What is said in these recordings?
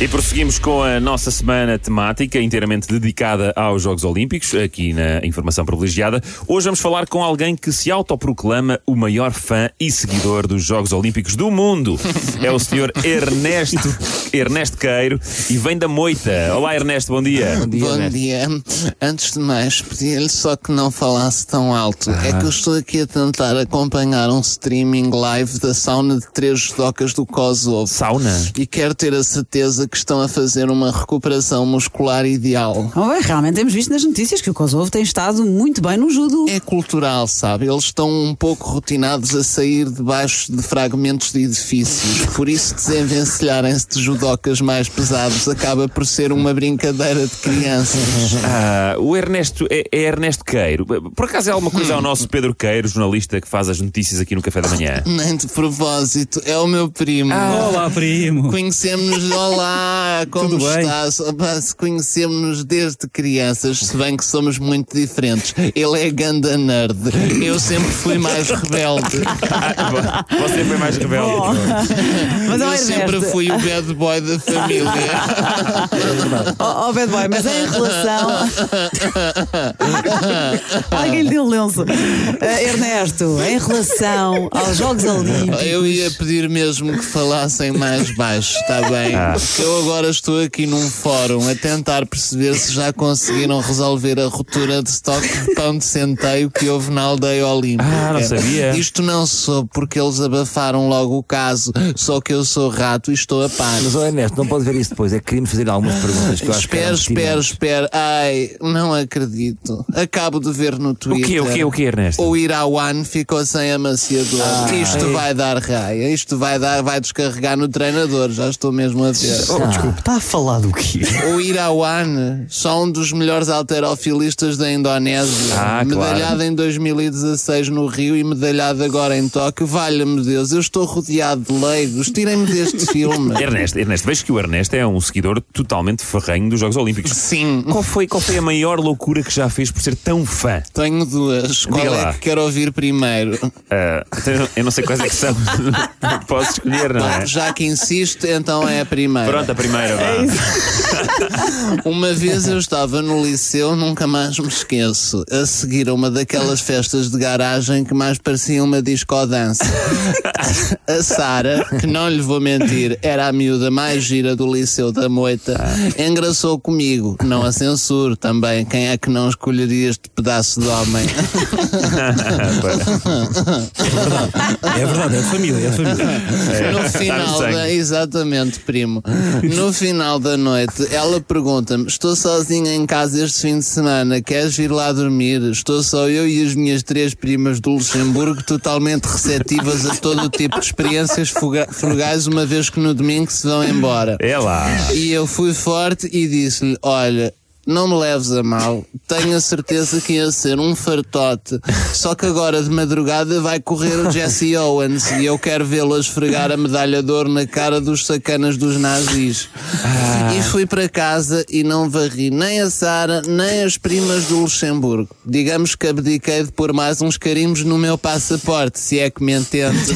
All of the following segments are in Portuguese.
E prosseguimos com a nossa semana temática inteiramente dedicada aos Jogos Olímpicos, aqui na Informação Privilegiada. Hoje vamos falar com alguém que se autoproclama o maior fã e seguidor dos Jogos Olímpicos do mundo. É o senhor Ernesto, Ernesto Queiro e vem da Moita. Olá Ernesto, bom dia. Bom dia. Antes de mais, pedia-lhe só que não falasse tão alto. É que eu estou aqui a tentar acompanhar um streaming live da sauna de três judocas do Kosovo. Sauna? E quero ter a certeza que estão a fazer uma recuperação muscular ideal. Oh, bem, realmente temos visto nas notícias que o Kosovo tem estado muito bem no judo. É cultural, sabe? Eles estão um pouco rotinados a sair debaixo de fragmentos de edifícios. Por isso, desenvencilharem-se de judocas mais pesados acaba por ser uma brincadeira de crianças. Ah, o Ernesto é, é Ernesto Queiro. Por acaso é alguma coisa ao nosso Pedro Queiro, jornalista que faz as notícias aqui no Café da Manhã? Nem de propósito, é o meu primo. Olá, primo. Conhecemos-nos, olá, como Tudo estás? Conhecemos-nos desde crianças, se bem que somos muito diferentes. Ele é ganda nerd, eu sempre fui mais rebelde. Você foi mais rebelde. Mas, oh, Eu sempre Ernesto, fui o bad boy da família. oh, oh, bad boy, mas em relação. Alguém lhe deu um lenço. Eh, Ernesto, em relação aos Jogos Olímpicos. Eu ia pedir mesmo que falassem mais baixo, está bem? Porque eu agora estou aqui num fórum a tentar perceber se já conseguiram resolver a ruptura de estoque de pão de centeio que houve na aldeia olímpica. Ah, não sabia. Isto não soube porque eles abafaram logo o caso, só que eu sou rato e estou a par. Mas, ó Ernesto, não pode ver isso depois. É que queríamos fazer algumas perguntas que eu acho que Espera, eram espera, espera. Ai, não acredito. Acabo de ver no O Twitter. quê, o quê, o quê, Ernesto? O Irawan ficou sem amaciador. Isto vai dar raia. Isto vai dar, vai descarregar no treinador. Já estou mesmo a ver. Desculpe, está a falar do quê? O Irawan, só um dos melhores alterofilistas da Indonésia. Ah, medalhado claro. em 2016 no Rio e medalhado agora em Tóquio. Valha-me Deus, eu estou rodeado de leigos. Tirem-me deste filme. Ernesto, Ernesto, vejo que o Ernesto é um seguidor totalmente ferrenho dos Jogos Olímpicos. Sim. Qual foi, qual foi a maior loucura que já fez por ser tão fã? Tenho duas. Qual Diga é lá. que quero ouvir primeiro? Então eu não sei quais é que são. Posso escolher, não é? Já que insisto, então é a primeira. Pronto, a primeira, vá. Uma vez eu estava no liceu, nunca mais me esqueço, a seguir a uma daquelas festas de garagem que mais parecia uma discodança. A Sara, que não lhe vou mentir, era a miúda mais gira do liceu da Moita, engraçou comigo. Não a censuro também. Quem é que não escolheria este pedaço de homem? É verdade, é família, é família. No final sangue. da. Exatamente, primo. No final da noite, ela pergunta-me: Estou sozinha em casa este fim de semana, queres vir lá dormir? Estou só eu e as minhas três primas do Luxemburgo, totalmente receptivas a todo o tipo de experiências frugais, uma vez que no domingo se vão embora. É lá. E eu fui forte e disse-lhe: Olha. Não me leves a mal, tenho a certeza que ia ser um fartote. Só que agora de madrugada vai correr o Jesse Owens e eu quero vê-lo esfregar a medalha de ouro na cara dos sacanas dos nazis. E fui para casa e não varri nem a Sara, nem as primas do Luxemburgo. Digamos que abdiquei de pôr mais uns carimbos no meu passaporte, se é que me entende.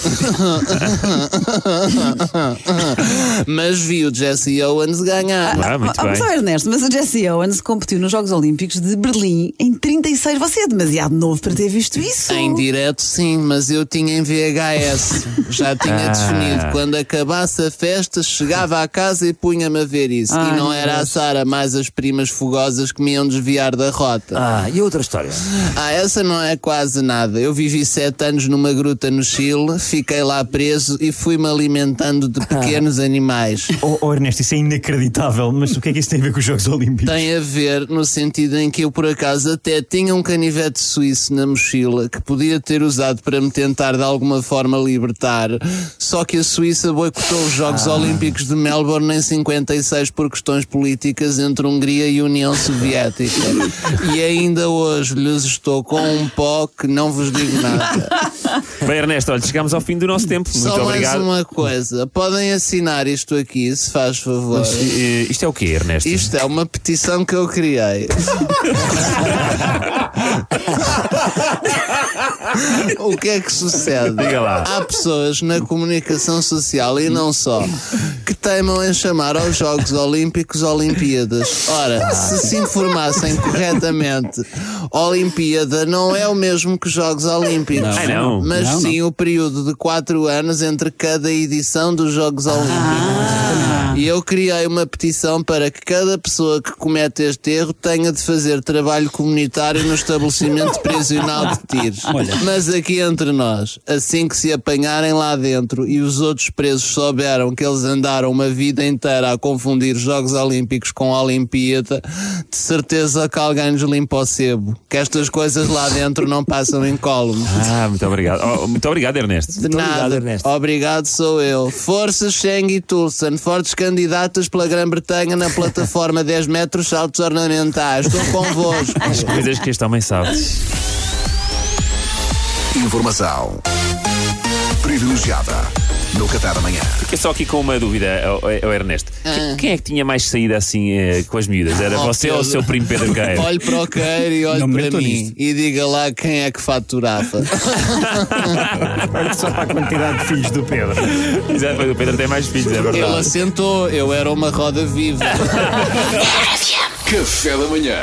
Mas vi o Jesse Owens ganhar. Ah, muito Oh, bem. mas, oh, Ernesto, mas o Jesse Owens competiu nos Jogos Olímpicos de Berlim em 36. Você é demasiado novo para ter visto isso. Em direto, sim, mas eu tinha em VHS. Já tinha Ah. definido. Quando acabasse a festa, chegava à casa e punha-me a ver isso. Ai, e não era a Deus. Sara, mais as primas fogosas que me iam desviar da rota. Ah, e outra história? Ah, essa não é quase nada. Eu vivi sete anos numa gruta no Chile, fiquei lá preso e fui-me alimentando de pequenos animais. Oh, oh, Ernesto, isso é inacreditável, mas o que é que isso tem a ver com os Jogos Olímpicos? Tem a ver no sentido em que eu, por acaso, até tinha um canivete suíço na mochila que podia ter usado para me tentar de alguma forma libertar. Só que a Suíça boicotou os Jogos Olímpicos de Melbourne em 56 por questões políticas entre Hungria e União Soviética. E ainda hoje lhes estou com um pó que não vos digo nada. Bem, Ernesto, olha, chegamos ao fim do nosso tempo. Muito Só mais obrigado. uma coisa. Podem assinar isto aqui, se faz favor. Eh, Isto é o quê, Ernesto? Isto é uma petição que eu criei. o que é que sucede? Diga lá. Há pessoas na comunicação social e não só que teimam em chamar aos Jogos Olímpicos Olimpíadas. Ora, se se informassem corretamente, Olimpíada não é o mesmo que Jogos Olímpicos. Não. Mas Não, sim o período de quatro anos entre cada edição dos Jogos Olímpicos. E eu criei uma petição para que cada pessoa que comete este erro tenha de fazer trabalho comunitário no estabelecimento prisional de tiros. Mas aqui entre nós, assim que se apanharem lá dentro e os outros presos souberam que eles andaram uma vida inteira a confundir Jogos Olímpicos com Olimpíada, de certeza que alguém nos limpa o sebo. Que estas coisas lá dentro não passam incólume. Ah, muito obrigado. Oh, muito obrigado, Ernesto. De nada. Ernesto. Obrigado, sou eu. Forças Cheng e Tulsan, fortes candidatas pela Grã-Bretanha na plataforma 10 metros saltos ornamentais. Estou convosco. As coisas que este homem sabe. Informação privilegiada no Café da Manhã. Fiquei só aqui com uma dúvida, oh, oh, Ernesto. Que- Quem é que tinha mais saída assim eh, com as miúdas? Era Oh, você ou o Pedro. seu primo Pedro Queiro? Olhe para o queiro e olhe Não para mim nisto. e diga lá quem é que faturava. Olha só para a quantidade de filhos do Pedro. Exato, o Pedro tem mais filhos, é Ele verdade. assentou, eu era uma roda viva. Café da Manhã.